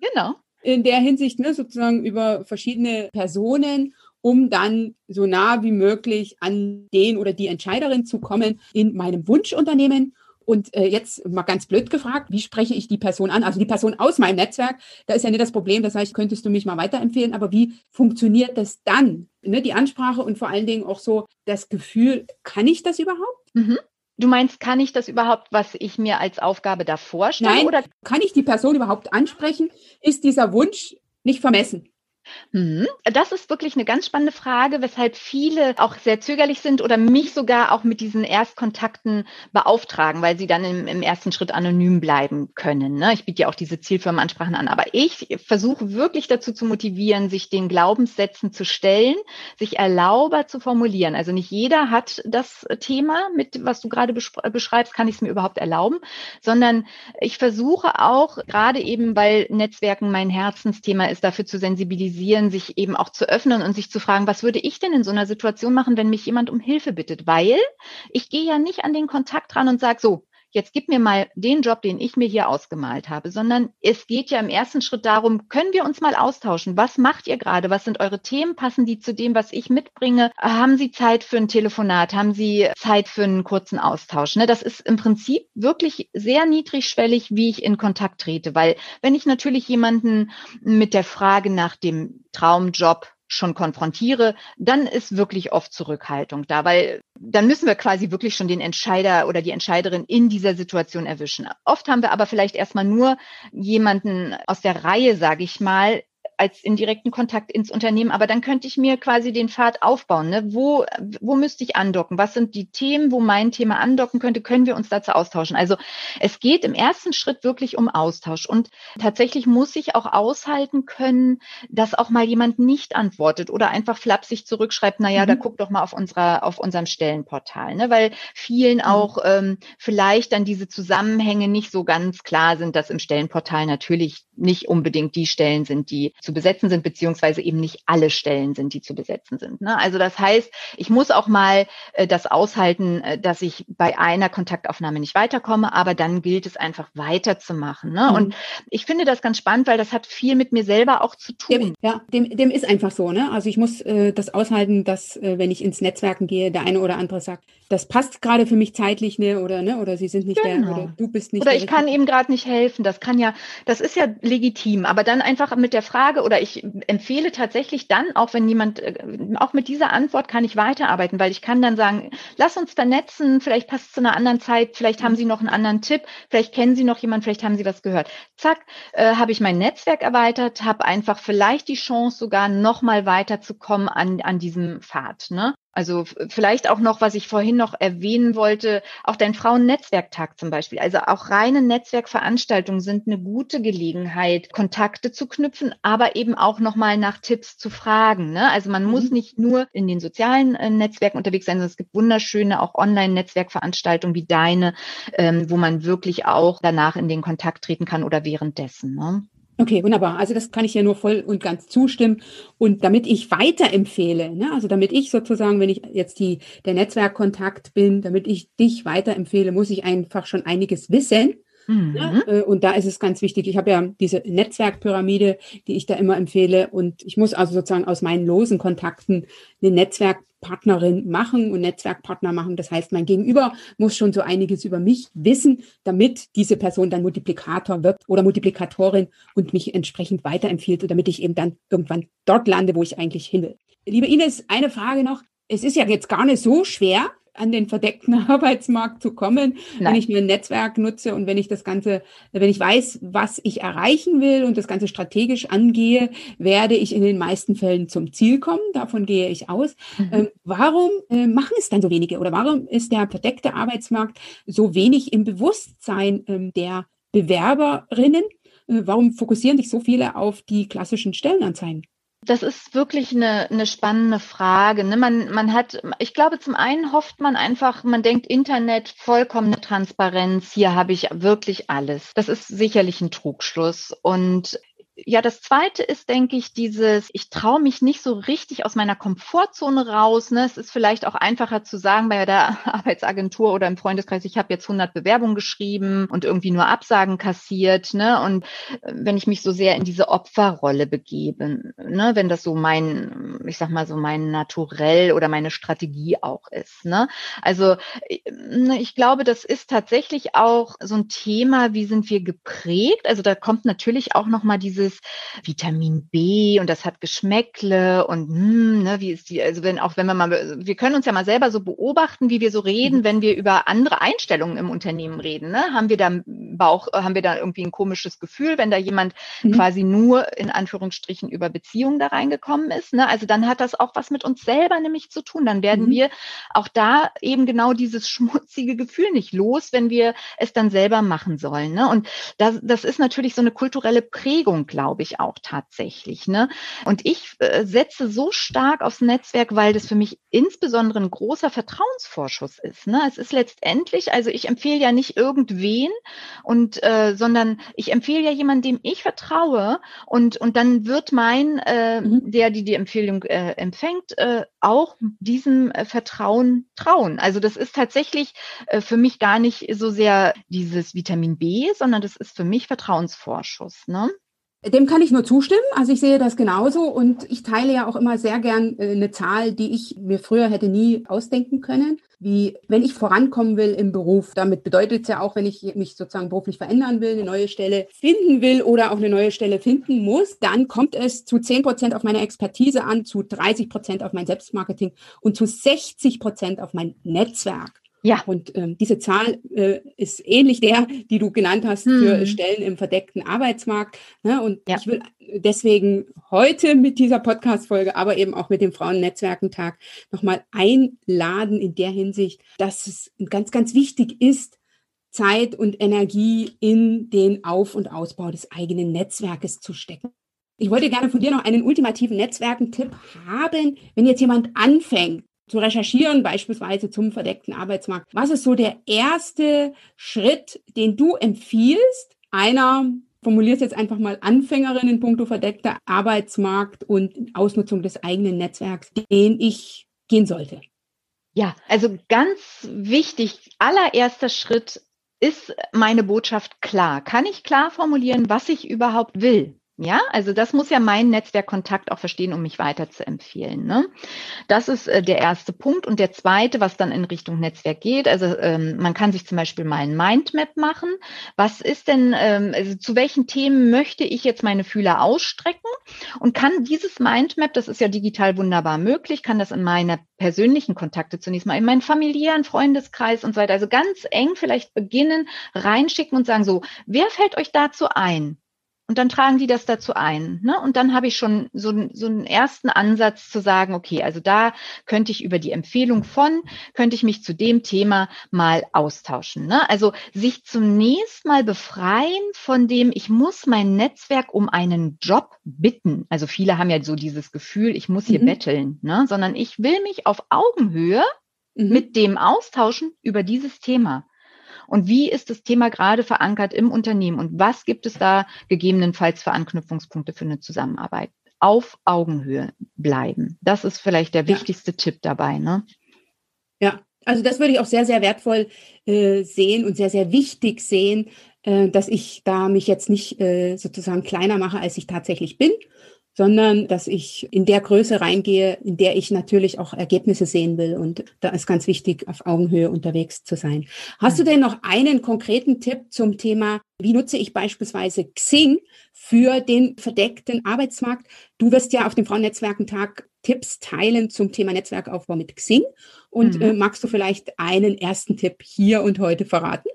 Genau. In der Hinsicht, ne, sozusagen über verschiedene Personen, um dann so nah wie möglich an den oder die Entscheiderin zu kommen in meinem Wunschunternehmen. Und äh, jetzt mal ganz blöd gefragt, wie spreche ich die Person an? Also die Person aus meinem Netzwerk, da ist ja nicht das Problem, das heißt, könntest du mich mal weiterempfehlen, aber wie funktioniert das dann? Ne, die Ansprache und vor allen Dingen auch so das Gefühl, kann ich das überhaupt? Mhm. Du meinst, kann ich das überhaupt, was ich mir als Aufgabe da vorstelle? Nein, oder kann ich die Person überhaupt ansprechen? Ist dieser Wunsch nicht vermessen? Mhm. Das ist wirklich eine ganz spannende Frage, weshalb viele auch sehr zögerlich sind oder mich sogar auch mit diesen Erstkontakten beauftragen, weil sie dann im, im ersten Schritt anonym bleiben können. Ne? Ich biete ja auch diese Zielfirmenansprachen an, aber ich versuche wirklich dazu zu motivieren, sich den Glaubenssätzen zu stellen, sich erlauber zu formulieren. Also nicht jeder hat das Thema, mit was du gerade beschreibst, kann ich es mir überhaupt erlauben, sondern ich versuche auch gerade eben, weil Netzwerken mein Herzensthema ist, dafür zu sensibilisieren, sensibilisieren, sich eben auch zu öffnen und sich zu fragen, was würde ich denn in so einer Situation machen, wenn mich jemand um Hilfe bittet? Weil ich gehe ja nicht an den Kontakt ran und sage, so, jetzt gib mir mal den Job, den ich mir hier ausgemalt habe, sondern es geht ja im ersten Schritt darum, können wir uns mal austauschen? Was macht ihr gerade? Was sind eure Themen? Passen die zu dem, was ich mitbringe? Haben Sie Zeit für ein Telefonat? Haben Sie Zeit für einen kurzen Austausch? Ne, das ist im Prinzip wirklich sehr niedrigschwellig, wie ich in Kontakt trete, weil wenn ich natürlich jemanden mit der Frage nach dem Traumjob schon konfrontiere, dann ist wirklich oft Zurückhaltung da, weil dann müssen wir quasi wirklich schon den Entscheider oder die Entscheiderin in dieser Situation erwischen. Oft haben wir aber vielleicht erstmal nur jemanden aus der Reihe, sage ich mal, als indirekten Kontakt ins Unternehmen, aber dann könnte ich mir quasi den Pfad aufbauen. Ne? Wo, wo müsste ich andocken? Was sind die Themen, wo mein Thema andocken könnte? Können wir uns dazu austauschen? Also es geht im ersten Schritt wirklich um Austausch und tatsächlich muss ich auch aushalten können, dass auch mal jemand nicht antwortet oder einfach flapsig zurückschreibt, na ja, mhm. da guck doch mal auf unserer, auf unserem Stellenportal, ne? weil vielen mhm. auch ähm, vielleicht dann diese Zusammenhänge nicht so ganz klar sind, dass im Stellenportal natürlich nicht unbedingt die Stellen sind, die zu besetzen sind, beziehungsweise eben nicht alle Stellen sind, die zu besetzen sind. Ne? Also das heißt, ich muss auch mal äh, das aushalten, äh, dass ich bei einer Kontaktaufnahme nicht weiterkomme, aber dann gilt es einfach weiterzumachen. Ne? Mhm. Und ich finde das ganz spannend, weil das hat viel mit mir selber auch zu tun. Dem, ja, dem, dem ist einfach so. Ne? Also ich muss äh, das aushalten, dass äh, wenn ich ins Netzwerken gehe, der eine oder andere sagt, das passt gerade für mich zeitlich, ne, oder ne, oder sie sind nicht genau. der, oder du bist nicht. Oder ich kann ihm gerade nicht helfen. Das kann ja, das ist ja legitim. Aber dann einfach mit der Frage, oder ich empfehle tatsächlich dann, auch wenn jemand, äh, auch mit dieser Antwort kann ich weiterarbeiten, weil ich kann dann sagen, lass uns vernetzen, vielleicht passt es zu einer anderen Zeit, vielleicht haben Sie noch einen anderen Tipp, vielleicht kennen Sie noch jemanden, vielleicht haben Sie was gehört. Zack, äh, habe ich mein Netzwerk erweitert, habe einfach vielleicht die Chance sogar noch mal weiterzukommen an an diesem Pfad. Ne? Also vielleicht auch noch, was ich vorhin noch erwähnen wollte, auch dein Frauennetzwerktag zum Beispiel. Also auch reine Netzwerkveranstaltungen sind eine gute Gelegenheit, Kontakte zu knüpfen, aber eben auch nochmal nach Tipps zu fragen. Ne? Also man mhm. muss nicht nur in den sozialen äh, Netzwerken unterwegs sein, sondern es gibt wunderschöne auch Online-Netzwerkveranstaltungen wie deine, ähm, wo man wirklich auch danach in den Kontakt treten kann oder währenddessen. Ne? Okay, wunderbar. Also das kann ich ja nur voll und ganz zustimmen. Und damit ich weiterempfehle, ne, also damit ich sozusagen, wenn ich jetzt die, der Netzwerkkontakt bin, damit ich dich weiterempfehle, muss ich einfach schon einiges wissen. Mhm. Ja, äh, und da ist es ganz wichtig. Ich habe ja diese Netzwerkpyramide, die ich da immer empfehle. Und ich muss also sozusagen aus meinen losen Kontakten eine Netzwerkpartnerin machen und Netzwerkpartner machen. Das heißt, mein Gegenüber muss schon so einiges über mich wissen, damit diese Person dann Multiplikator wird oder Multiplikatorin und mich entsprechend weiterempfiehlt und damit ich eben dann irgendwann dort lande, wo ich eigentlich hin will. Liebe Ines, eine Frage noch. Es ist ja jetzt gar nicht so schwer, an den verdeckten [LAUGHS] Arbeitsmarkt zu kommen, Nein. wenn ich mir ein Netzwerk nutze und wenn ich das Ganze, wenn ich weiß, was ich erreichen will und das Ganze strategisch angehe, werde ich in den meisten Fällen zum Ziel kommen. Davon gehe ich aus. Mhm. Ähm, warum äh, machen es dann so wenige oder warum ist der verdeckte Arbeitsmarkt so wenig im Bewusstsein ähm, der Bewerberinnen? Äh, warum fokussieren sich so viele auf die klassischen Stellenanzeigen? Das ist wirklich eine, eine spannende Frage. Ne? Man, man hat, ich glaube, zum einen hofft man einfach, man denkt Internet, vollkommene Transparenz, hier habe ich wirklich alles. Das ist sicherlich ein Trugschluss. Und ja, das zweite ist, denke ich, dieses, ich traue mich nicht so richtig aus meiner Komfortzone raus. Ne? Es ist vielleicht auch einfacher zu sagen bei der [LAUGHS] Arbeitsagentur oder im Freundeskreis, ich habe jetzt 100 Bewerbungen geschrieben und irgendwie nur Absagen kassiert. Ne? Und äh, wenn ich mich so sehr in diese Opferrolle begebe, ne? wenn das so mein, ich sag mal so mein Naturell oder meine Strategie auch ist. Ne? Also äh, ne, ich glaube, das ist tatsächlich auch so ein Thema, wie sind wir geprägt? Also da kommt natürlich auch nochmal diese dieses Vitamin B und das hat Geschmäckle und hm, ne, wie ist die, also wenn auch wenn wir mal, wir können uns ja mal selber so beobachten, wie wir so reden, mhm. wenn wir über andere Einstellungen im Unternehmen reden. Ne? Haben wir da Bauch, haben wir da irgendwie ein komisches Gefühl, wenn da jemand mhm. quasi nur in Anführungsstrichen über Beziehungen da reingekommen ist. Ne? Also dann hat das auch was mit uns selber nämlich zu tun. Dann werden mhm. wir auch da eben genau dieses [LAUGHS] schmutzige Gefühl nicht los, wenn wir es dann selber machen sollen. Ne? Und das, das ist natürlich so eine kulturelle Prägung, glaube ich auch tatsächlich. Ne? Und ich äh, setze so stark aufs Netzwerk, weil das für mich insbesondere ein großer Vertrauensvorschuss ist. Ne? Es ist letztendlich, also ich empfehle ja nicht irgendwen und äh, sondern ich empfehle ja jemanden, dem ich vertraue und und dann wird mein äh, mhm. der die die Empfehlung äh, empfängt äh, auch diesem äh, Vertrauen trauen. Also das ist tatsächlich äh, für mich gar nicht so sehr dieses Vitamin B, sondern das ist für mich Vertrauensvorschuss. Ne? Dem kann ich nur zustimmen. Also ich sehe das genauso und ich teile ja auch immer sehr gern äh, eine Zahl, die ich mir früher hätte nie ausdenken können. Wie wenn ich vorankommen will im Beruf, damit bedeutet es ja auch, wenn ich mich sozusagen beruflich verändern will, eine neue Stelle finden will oder auch eine neue Stelle finden muss, dann kommt es zu 10 Prozent auf meine Expertise an, zu 30 Prozent auf mein Selbstmarketing und zu 60 Prozent auf mein Netzwerk. Ja. Und ähm, diese Zahl äh, ist ähnlich der, die du genannt hast hm. für Stellen im verdeckten Arbeitsmarkt. Ne? Und ja. ich will deswegen heute mit dieser Podcast-Folge, aber eben auch mit dem Frauennetzwerkentag nochmal einladen in der Hinsicht, dass es ganz, ganz wichtig ist, Zeit und Energie in den Auf- und Ausbau des eigenen Netzwerkes zu stecken. Ich wollte gerne von dir noch einen ultimativen Netzwerkentipp haben, wenn jetzt jemand anfängt, zu recherchieren, beispielsweise zum verdeckten Arbeitsmarkt. Was ist so der erste Schritt, den du empfiehlst, einer formuliert jetzt einfach mal Anfängerin in puncto verdeckter Arbeitsmarkt und Ausnutzung des eigenen Netzwerks, den ich gehen sollte? Ja, also ganz wichtig, allererster Schritt ist meine Botschaft klar. Kann ich klar formulieren, was ich überhaupt will? Ja, also das muss ja mein Netzwerkkontakt auch verstehen, um mich weiter zu empfehlen. Ne? Das ist äh, der erste Punkt. Und der zweite, was dann in Richtung Netzwerk geht, also ähm, man kann sich zum Beispiel mal ein Mindmap machen. Was ist denn, ähm, also zu welchen Themen möchte ich jetzt meine Fühler ausstrecken? Und kann dieses Mindmap, das ist ja digital wunderbar möglich, kann das in meine persönlichen Kontakte zunächst mal, in meinen familiären Freundeskreis und so weiter, also ganz eng vielleicht beginnen, reinschicken und sagen so, wer fällt euch dazu ein? Und dann tragen die das dazu ein. Ne? Und dann habe ich schon so, so einen ersten Ansatz zu sagen, okay, also da könnte ich über die Empfehlung von, könnte ich mich zu dem Thema mal austauschen. Ne? Also sich zunächst mal befreien von dem, ich muss mein Netzwerk um einen Job bitten. Also viele haben ja so dieses Gefühl, ich muss hier mhm. betteln, ne? sondern ich will mich auf Augenhöhe mhm. mit dem austauschen über dieses Thema. Und wie ist das Thema gerade verankert im Unternehmen? Und was gibt es da gegebenenfalls für Anknüpfungspunkte für eine Zusammenarbeit? Auf Augenhöhe bleiben. Das ist vielleicht der wichtigste ja. Tipp dabei. Ne? Ja, also das würde ich auch sehr, sehr wertvoll äh, sehen und sehr, sehr wichtig sehen, äh, dass ich da mich jetzt nicht äh, sozusagen kleiner mache, als ich tatsächlich bin, sondern dass ich in der Größe reingehe, in der ich natürlich auch Ergebnisse sehen will. Und da ist ganz wichtig, auf Augenhöhe unterwegs zu sein. Hast du denn noch einen konkreten Tipp zum Thema, wie nutze ich beispielsweise Xing für den verdeckten Arbeitsmarkt? Du wirst ja auf dem Frauennetzwerkentag Tipps teilen zum Thema Netzwerkaufbau mit Xing. Und mhm. äh, magst du vielleicht einen ersten Tipp hier und heute verraten?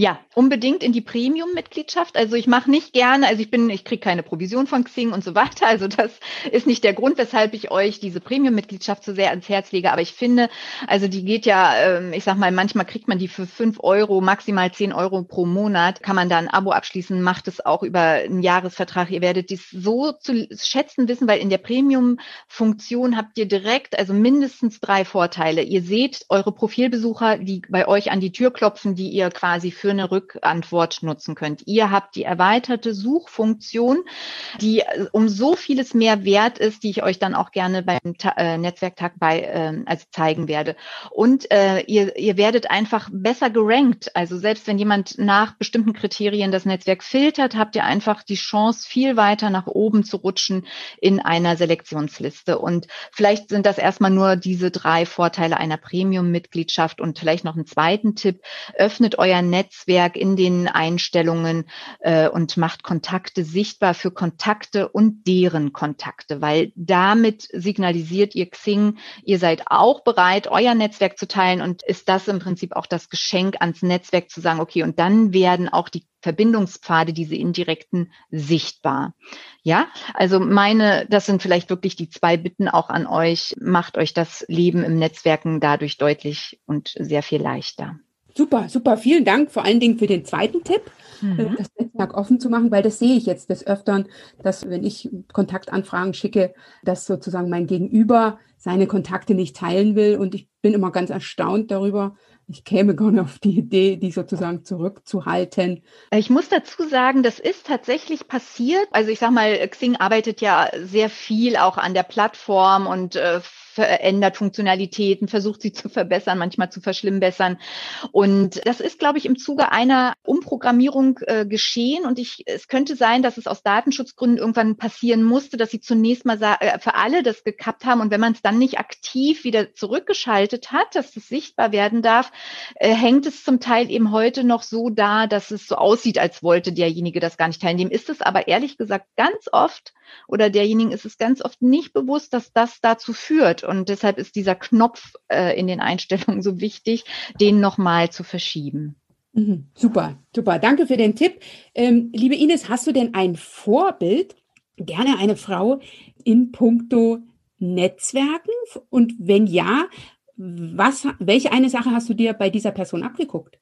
Ja, unbedingt in die Premium-Mitgliedschaft. Also ich mache nicht gerne, also ich bin, ich kriege keine Provision von Xing und so weiter. Also das ist nicht der Grund, weshalb ich euch diese Premium-Mitgliedschaft so sehr ans Herz lege. Aber ich finde, also die geht ja, ähm, ich sag mal, manchmal kriegt man die für fünf Euro, maximal zehn Euro pro Monat. Kann man da ein Abo abschließen, macht es auch über einen Jahresvertrag. Ihr werdet dies so zu schätzen wissen, weil in der Premium-Funktion habt ihr direkt, also mindestens drei Vorteile. Ihr seht eure Profilbesucher, die bei euch an die Tür klopfen, die ihr quasi für für eine Rückantwort nutzen könnt. Ihr habt die erweiterte Suchfunktion, die äh, um so vieles mehr wert ist, die ich euch dann auch gerne beim äh, Netzwerktag bei äh, also zeigen werde. Und äh, ihr, ihr werdet einfach besser gerankt. Also selbst wenn jemand nach bestimmten Kriterien das Netzwerk filtert, habt ihr einfach die Chance, viel weiter nach oben zu rutschen in einer Selektionsliste. Und vielleicht sind das erstmal nur diese drei Vorteile einer Premium-Mitgliedschaft und vielleicht noch einen zweiten Tipp. Öffnet euer Netz Netzwerk in den Einstellungen äh, und macht Kontakte sichtbar für Kontakte und deren Kontakte, weil damit signalisiert ihr Xing, ihr seid auch bereit, euer Netzwerk zu teilen und ist das im Prinzip auch das Geschenk ans Netzwerk zu sagen, okay, und dann werden auch die Verbindungspfade, diese indirekten, sichtbar. Ja, also meine, das sind vielleicht wirklich die zwei Bitten auch an euch. Macht euch das Leben im Netzwerken dadurch deutlich und sehr viel leichter. Super, super. Vielen Dank vor allen Dingen für den zweiten Tipp, äh, mhm. das Netzwerk offen zu machen, weil das sehe ich jetzt des Öfteren, dass wenn ich Kontaktanfragen schicke, dass sozusagen mein Gegenüber seine Kontakte nicht teilen will. Und ich bin immer ganz erstaunt darüber. Ich käme gar nicht auf die Idee, die sozusagen zurückzuhalten. Ich muss dazu sagen, das ist tatsächlich passiert. Also ich sage mal, Xing arbeitet ja sehr viel auch an der Plattform und äh, verändert Funktionalitäten, versucht sie zu verbessern, manchmal zu verschlimmbessern. Und das ist, glaube ich, im Zuge einer Umprogrammierung äh, geschehen. Und ich, es könnte sein, dass es aus Datenschutzgründen irgendwann passieren musste, dass sie zunächst mal äh, für alle das gekappt haben. Und wenn man es dann nicht aktiv wieder zurückgeschaltet hat, dass es sichtbar werden darf, äh, hängt es zum Teil eben heute noch so da, dass es so aussieht, als wollte derjenige das gar nicht teilnehmen. Ist es aber ehrlich gesagt ganz oft oder derjenigen ist es ganz oft nicht bewusst, dass das dazu führt. Und deshalb ist dieser Knopf äh, in den Einstellungen so wichtig, den nochmal zu verschieben. Mhm, super, super. Danke für den Tipp. Ähm, liebe Ines, hast du denn ein Vorbild, gerne eine Frau in puncto Netzwerken? Und wenn ja, was, welche eine Sache hast du dir bei dieser Person abgeguckt?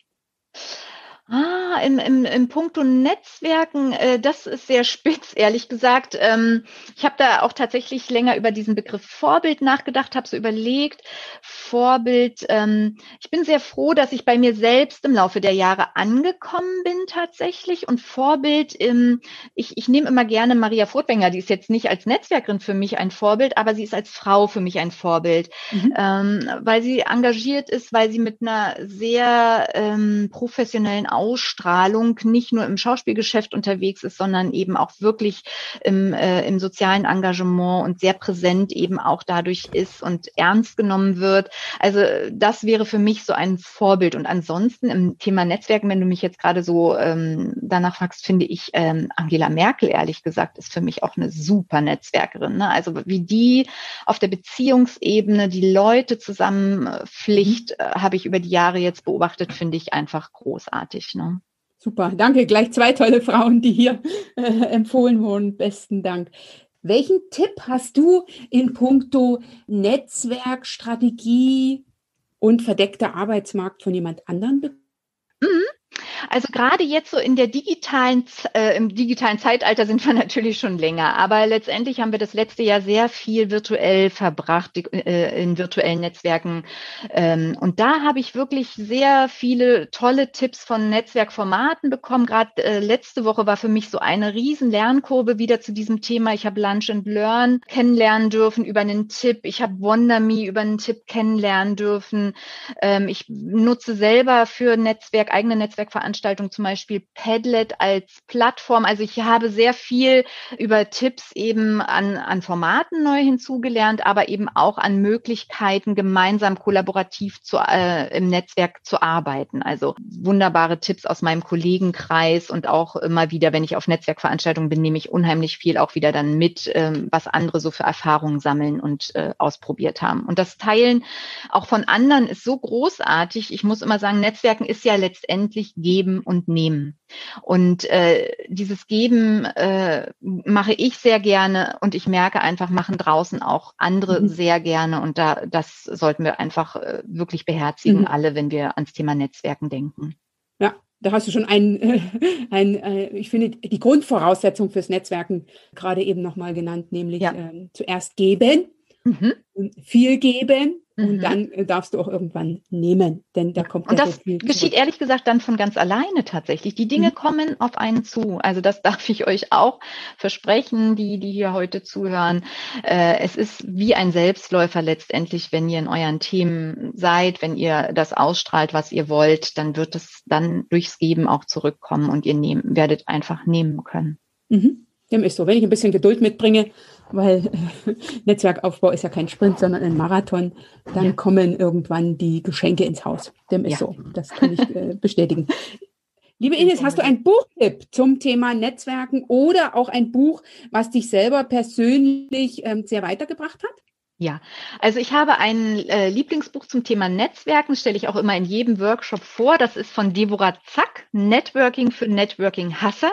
Ah, im, im, im Punkto Netzwerken, äh, das ist sehr [LAUGHS] spitz, ehrlich gesagt. Ähm, ich habe da auch tatsächlich länger über diesen Begriff Vorbild nachgedacht, habe so überlegt, Vorbild, ähm, ich bin sehr froh, dass ich bei mir selbst im Laufe der Jahre angekommen bin tatsächlich. Und Vorbild, ähm, ich, ich nehme immer gerne Maria Furtwänger, die ist jetzt nicht als Netzwerkerin für mich ein Vorbild, aber sie ist als Frau für mich ein Vorbild, mhm. ähm, weil sie engagiert ist, weil sie mit einer sehr ähm, professionellen Ausstrahlung nicht nur im Schauspielgeschäft unterwegs ist, sondern eben auch wirklich im, äh, im sozialen Engagement und sehr präsent eben auch dadurch ist und ernst genommen wird. Also das wäre für mich so ein Vorbild. Und ansonsten im Thema Netzwerken, wenn du mich jetzt gerade so ähm, danach fragst, finde ich ähm, Angela Merkel, ehrlich gesagt, ist für mich auch eine super Netzwerkerin. Ne? Also wie die auf der Beziehungsebene die Leute zusammenpflicht, äh, habe ich über die Jahre jetzt beobachtet, finde ich einfach großartig wichtig. Ne? Super, danke. Gleich zwei tolle Frauen, die hier äh, empfohlen wurden. Besten Dank. Welchen Tipp hast du in puncto Netzwerk, Strategie und verdeckter Arbeitsmarkt von jemand anderen bekommen? Mhm. Also gerade jetzt so in der digitalen, äh, im digitalen Zeitalter sind wir [LAUGHS] natürlich schon länger, aber letztendlich haben wir das letzte Jahr sehr viel virtuell verbracht äh, in virtuellen Netzwerken. Ähm, und da habe ich wirklich sehr viele tolle Tipps von Netzwerkformaten bekommen. Gerade äh, letzte Woche war für mich so eine riesen Lernkurve wieder zu diesem Thema. Ich habe Lunch and Learn kennenlernen dürfen über einen Tipp. Ich habe WonderMe über einen Tipp kennenlernen dürfen. Ähm, ich nutze selber für Netzwerk, eigene Netzwerkveranstaltungen Veranstaltung zum Beispiel Padlet als Plattform. Also ich habe sehr viel über Tipps eben an, an Formaten neu hinzugelernt, aber eben auch an Möglichkeiten, gemeinsam kollaborativ zu, äh, im Netzwerk zu arbeiten. Also wunderbare Tipps aus meinem Kollegenkreis und auch immer wieder, wenn ich auf Netzwerkveranstaltungen bin, nehme ich unheimlich viel auch wieder dann mit, ähm, was andere so für Erfahrungen sammeln und äh, ausprobiert haben. Und das Teilen auch von anderen ist so großartig. Ich muss immer sagen, Netzwerken ist ja letztendlich geben Geben und Nehmen. Und äh, dieses Geben äh, mache ich sehr gerne und ich merke einfach, machen draußen auch andere mhm. sehr gerne. Und da das sollten wir einfach äh, wirklich beherzigen, mhm. alle, wenn wir ans Thema Netzwerken denken. Ja, da hast du schon ein, [LAUGHS] ein äh, ich finde, die Grundvoraussetzung fürs Netzwerken gerade eben nochmal genannt, nämlich ja. äh, zuerst geben, mhm. viel geben und mhm. dann äh, darfst du auch irgendwann nehmen, denn da kommt Und das so viel geschieht zurück. ehrlich gesagt dann von ganz alleine tatsächlich. Die Dinge mhm. kommen auf einen zu. Also das [LAUGHS] darf ich euch auch versprechen, die, die hier heute zuhören. Äh, es ist wie ein Selbstläufer letztendlich, wenn ihr in euren Themen seid, wenn ihr das ausstrahlt, was ihr wollt, dann wird es dann durchs Geben auch zurückkommen und ihr nehmen, werdet einfach nehmen können. Mhm. Dem ist so. Wenn ich ein bisschen Geduld mitbringe, weil äh, [LAUGHS] Netzwerkaufbau ist ja kein Sprint, sondern ein Marathon, dann ja. kommen irgendwann die Geschenke ins Haus. Dem ist ja. so. Das kann ich äh, [LAUGHS] bestätigen. Liebe Ines, hast du einen Buchtipp zum Thema Netzwerken oder auch ein Buch, was dich selber persönlich ähm, sehr weitergebracht hat? Ja, also ich habe ein äh, Lieblingsbuch zum Thema Netzwerken, stelle ich auch immer in jedem Workshop vor. Das ist von Deborah Zack, Networking für Networking-Hasser.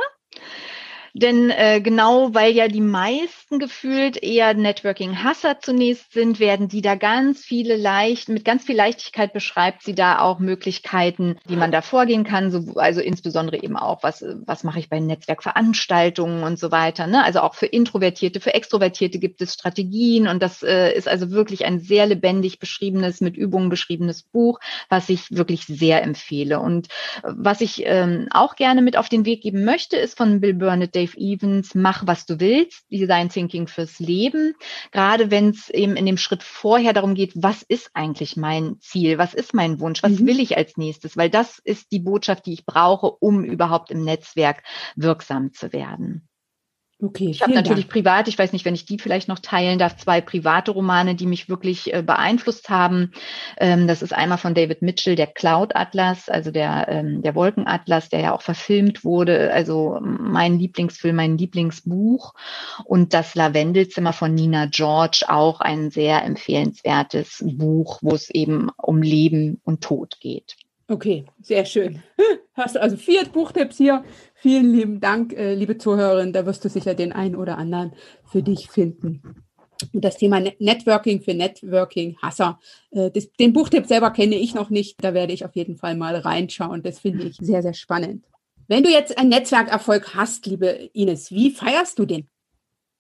Denn äh, genau weil ja die meisten gefühlt eher Networking-Hasser zunächst sind, werden die da ganz viele leicht, mit ganz viel Leichtigkeit beschreibt sie da auch Möglichkeiten, wie man da vorgehen kann. So, also insbesondere eben auch, was, was mache ich bei Netzwerkveranstaltungen und so weiter. Ne? Also auch für Introvertierte, für Extrovertierte gibt es Strategien und das äh, ist also wirklich ein sehr lebendig beschriebenes, mit Übungen beschriebenes Buch, was ich wirklich sehr empfehle. Und was ich ähm, auch gerne mit auf den Weg geben möchte, ist von Bill Burnett, Dave Evans, mach was du willst, Design Thinking fürs Leben. Gerade wenn es eben in dem Schritt vorher darum geht, was ist eigentlich mein Ziel, was ist mein Wunsch, was mhm. will ich als nächstes, weil das ist die Botschaft, die ich brauche, um überhaupt im Netzwerk wirksam zu werden. Okay, ich habe natürlich Dank. privat, ich weiß nicht, wenn ich die vielleicht noch teilen darf, zwei private Romane, die mich wirklich äh, beeinflusst haben. Ähm, das ist einmal von David Mitchell, der Cloud Atlas, also der, ähm, der Wolkenatlas, der ja auch verfilmt wurde. Also mein Lieblingsfilm, mein Lieblingsbuch. Und das Lavendelzimmer von Nina George, auch ein sehr empfehlenswertes Buch, wo es eben um Leben und Tod geht. Okay, sehr schön. [LAUGHS] Hast du also vier Buchtipps hier. Vielen lieben Dank, äh, liebe Zuhörerin. Da wirst du sicher den einen oder anderen für dich finden. Und das Thema Networking für Networking-Hasser. Äh, den Buchtipp selber kenne ich noch nicht. Da werde ich auf jeden Fall mal reinschauen. Das finde ich sehr, sehr spannend. Wenn du jetzt einen Netzwerkerfolg hast, liebe Ines, wie feierst du den?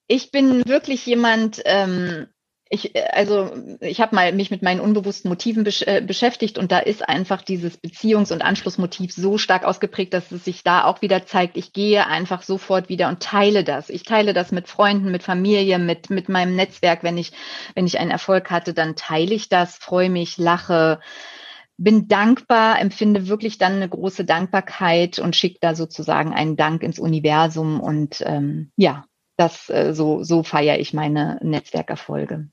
Ich bin wirklich jemand, ähm, ich, äh, also ich habe mal mich mit meinen unbewussten Motiven besch äh, beschäftigt und da ist einfach dieses Beziehungs- und Anschlussmotiv so stark ausgeprägt, dass es sich da auch wieder zeigt. Ich gehe einfach sofort wieder und teile das. Ich teile das mit Freunden, mit Familie, mit mit meinem Netzwerk. Wenn ich wenn ich einen Erfolg hatte, dann teile ich das, freue mich, lache, bin dankbar, empfinde wirklich dann eine große Dankbarkeit und schicke da sozusagen einen Dank ins Universum und ähm, ja, das äh, so so feiere ich meine Netzwerkerfolge.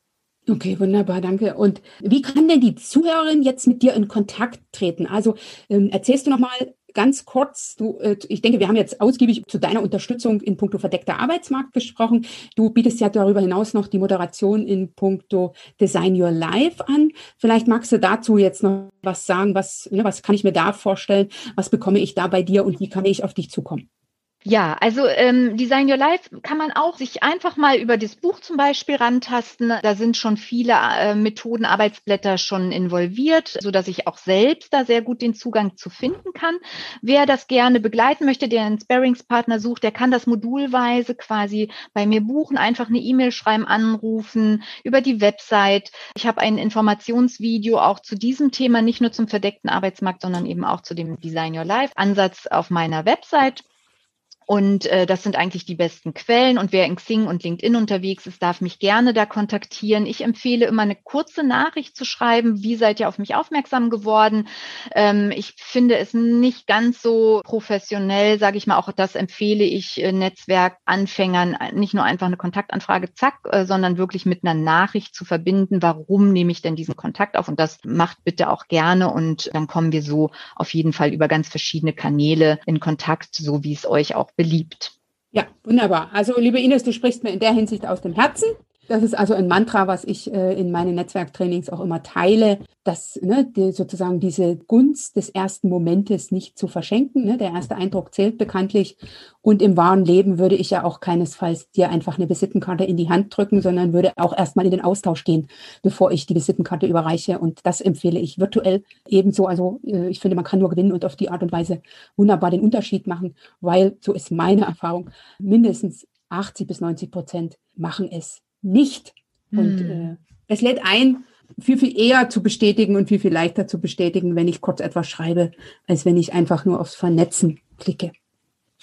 Okay, wunderbar, danke. Und wie kann denn die Zuhörerin jetzt mit dir in Kontakt treten? Also ähm, erzählst du noch mal ganz kurz, du, äh, ich denke, wir haben jetzt ausgiebig zu deiner Unterstützung in puncto verdeckter Arbeitsmarkt gesprochen. Du bietest ja darüber hinaus noch die Moderation in puncto Design Your Life an. Vielleicht magst du dazu jetzt noch was sagen, was, ne, was kann ich mir da vorstellen, was bekomme ich da bei dir und wie kann ich auf dich zukommen? Ja, also ähm, Design Your Life kann man auch sich einfach mal über das Buch zum Beispiel rantasten. Da sind schon viele äh, Methoden, Arbeitsblätter schon involviert, so dass ich auch selbst da sehr gut den Zugang zu finden kann. Wer das gerne begleiten möchte, der einen Sparringspartner sucht, der kann das modulweise quasi bei mir buchen, einfach eine E-Mail schreiben, anrufen über die Website. Ich habe ein Informationsvideo auch zu diesem Thema, nicht nur zum verdeckten Arbeitsmarkt, sondern eben auch zu dem Design Your Life Ansatz auf meiner Website. Und äh, das sind eigentlich die besten Quellen. Und wer in Xing und LinkedIn unterwegs ist, darf mich gerne da kontaktieren. Ich empfehle immer eine kurze Nachricht zu schreiben. Wie seid ihr auf mich aufmerksam geworden? Ähm, ich finde es nicht ganz so professionell, sage ich mal. Auch das empfehle ich äh, Netzwerkanfängern, nicht nur einfach eine Kontaktanfrage, zack, äh, sondern wirklich mit einer Nachricht zu verbinden. Warum nehme ich denn diesen Kontakt auf? Und das macht bitte auch gerne. Und dann kommen wir so auf jeden Fall über ganz verschiedene Kanäle in Kontakt, so wie es euch auch beliebt. Ja, wunderbar. Also, liebe Ines, du sprichst mir in der Hinsicht aus dem Herzen. Das ist also ein Mantra, was ich äh, in meinen Netzwerktrainings auch immer teile, dass ne, die, sozusagen diese Gunst des ersten Momentes nicht zu verschenken. Ne? Der erste Eindruck zählt bekanntlich. Und im wahren Leben würde ich ja auch keinesfalls dir einfach eine Visitenkarte in die Hand drücken, sondern würde auch erstmal in den Austausch gehen, bevor ich die Visitenkarte überreiche. Und das empfehle ich virtuell ebenso. Also äh, ich finde, man kann nur gewinnen und auf die Art und Weise wunderbar den Unterschied machen, weil, so ist meine Erfahrung, mindestens 80 bis 90 Prozent machen es nicht. Und hm. äh, es lädt ein, viel, viel eher zu bestätigen und viel, viel leichter zu bestätigen, wenn ich kurz etwas schreibe, als wenn ich einfach nur aufs Vernetzen klicke.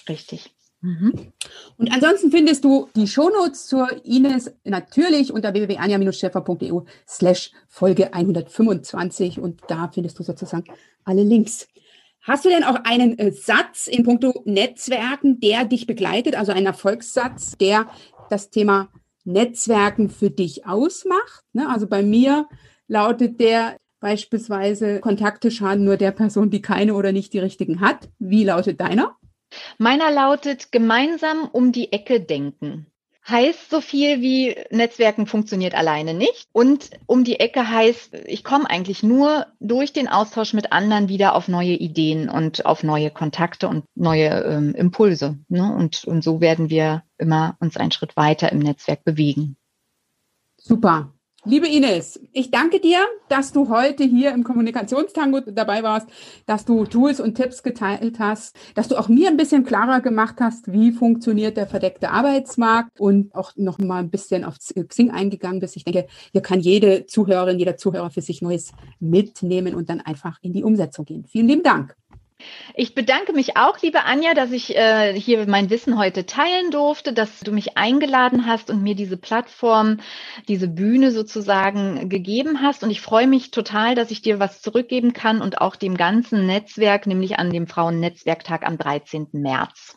Richtig. Mhm. Und ansonsten findest du die Shownotes zur Ines natürlich unter www.anja-schäfer.eu slash Folge 125 und da findest du sozusagen alle Links. Hast du denn auch einen äh, Satz in puncto Netzwerken, der dich begleitet, also einen Erfolgssatz, der das Thema Netzwerken für dich ausmacht. Ne? Also bei mir lautet der beispielsweise Kontakte schaden nur der Person, die keine oder nicht die richtigen hat. Wie lautet deiner? Meiner lautet gemeinsam um die Ecke denken. Heißt so viel wie Netzwerken funktioniert alleine nicht. Und um die Ecke heißt, ich komme eigentlich nur durch den Austausch mit anderen wieder auf neue Ideen und auf neue Kontakte und neue ähm, Impulse. Ne? Und, und so werden wir immer uns einen Schritt weiter im Netzwerk bewegen. Super. Liebe Ines, ich danke dir, dass du heute hier im Kommunikationstango dabei warst, dass du Tools und Tipps geteilt hast, dass du auch mir ein bisschen klarer gemacht hast, wie funktioniert der verdeckte Arbeitsmarkt und auch noch mal ein bisschen auf Xing eingegangen bist. Ich denke, hier kann jede Zuhörerin, jeder Zuhörer für sich Neues mitnehmen und dann einfach in die Umsetzung gehen. Vielen lieben Dank. Ich bedanke mich auch, liebe Anja, dass ich äh, hier mein Wissen heute teilen durfte, dass du mich eingeladen hast und mir diese Plattform, diese Bühne sozusagen gegeben hast. Und ich freue mich total, dass ich dir was zurückgeben kann und auch dem ganzen Netzwerk, nämlich an dem Frauennetzwerktag am 13. März.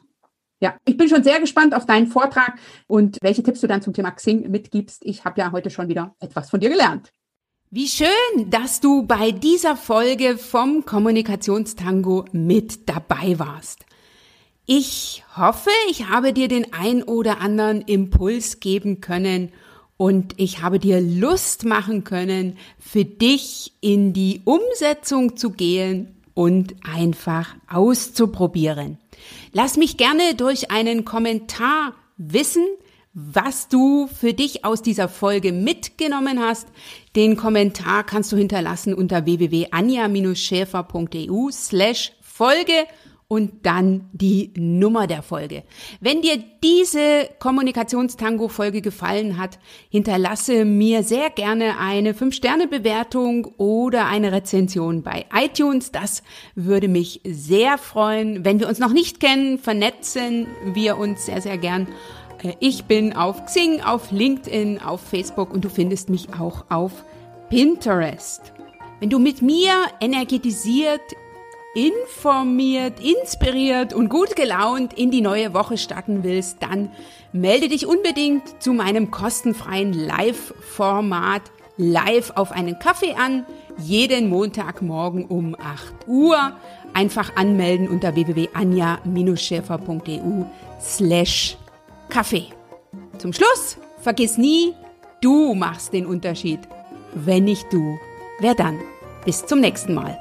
Ja, ich bin schon sehr gespannt auf deinen Vortrag und welche Tipps du dann zum Thema Xing mitgibst. Ich habe ja heute schon wieder etwas von dir gelernt. Wie schön, dass du bei dieser Folge vom Kommunikationstango mit dabei warst. Ich hoffe, ich habe dir den ein oder anderen Impuls geben können und ich habe dir Lust machen können, für dich in die Umsetzung zu gehen und einfach auszuprobieren. Lass mich gerne durch einen Kommentar wissen, was du für dich aus dieser Folge mitgenommen hast. Den Kommentar kannst du hinterlassen unter www.anja-schäfer.eu slash Folge und dann die Nummer der Folge. Wenn dir diese Kommunikationstango-Folge gefallen hat, hinterlasse mir sehr gerne eine 5-Sterne-Bewertung oder eine Rezension bei iTunes. Das würde mich sehr freuen. Wenn wir uns noch nicht kennen, vernetzen wir uns sehr, sehr gern ich bin auf Xing, auf LinkedIn, auf Facebook und du findest mich auch auf Pinterest. Wenn du mit mir energetisiert, informiert, inspiriert und gut gelaunt in die neue Woche starten willst, dann melde dich unbedingt zu meinem kostenfreien Live-Format live auf einen Kaffee an, jeden Montagmorgen um 8 Uhr. Einfach anmelden unter www.anja-schäfer.eu slash Kaffee. Zum Schluss, vergiss nie, du machst den Unterschied. Wenn nicht du, wer dann? Bis zum nächsten Mal.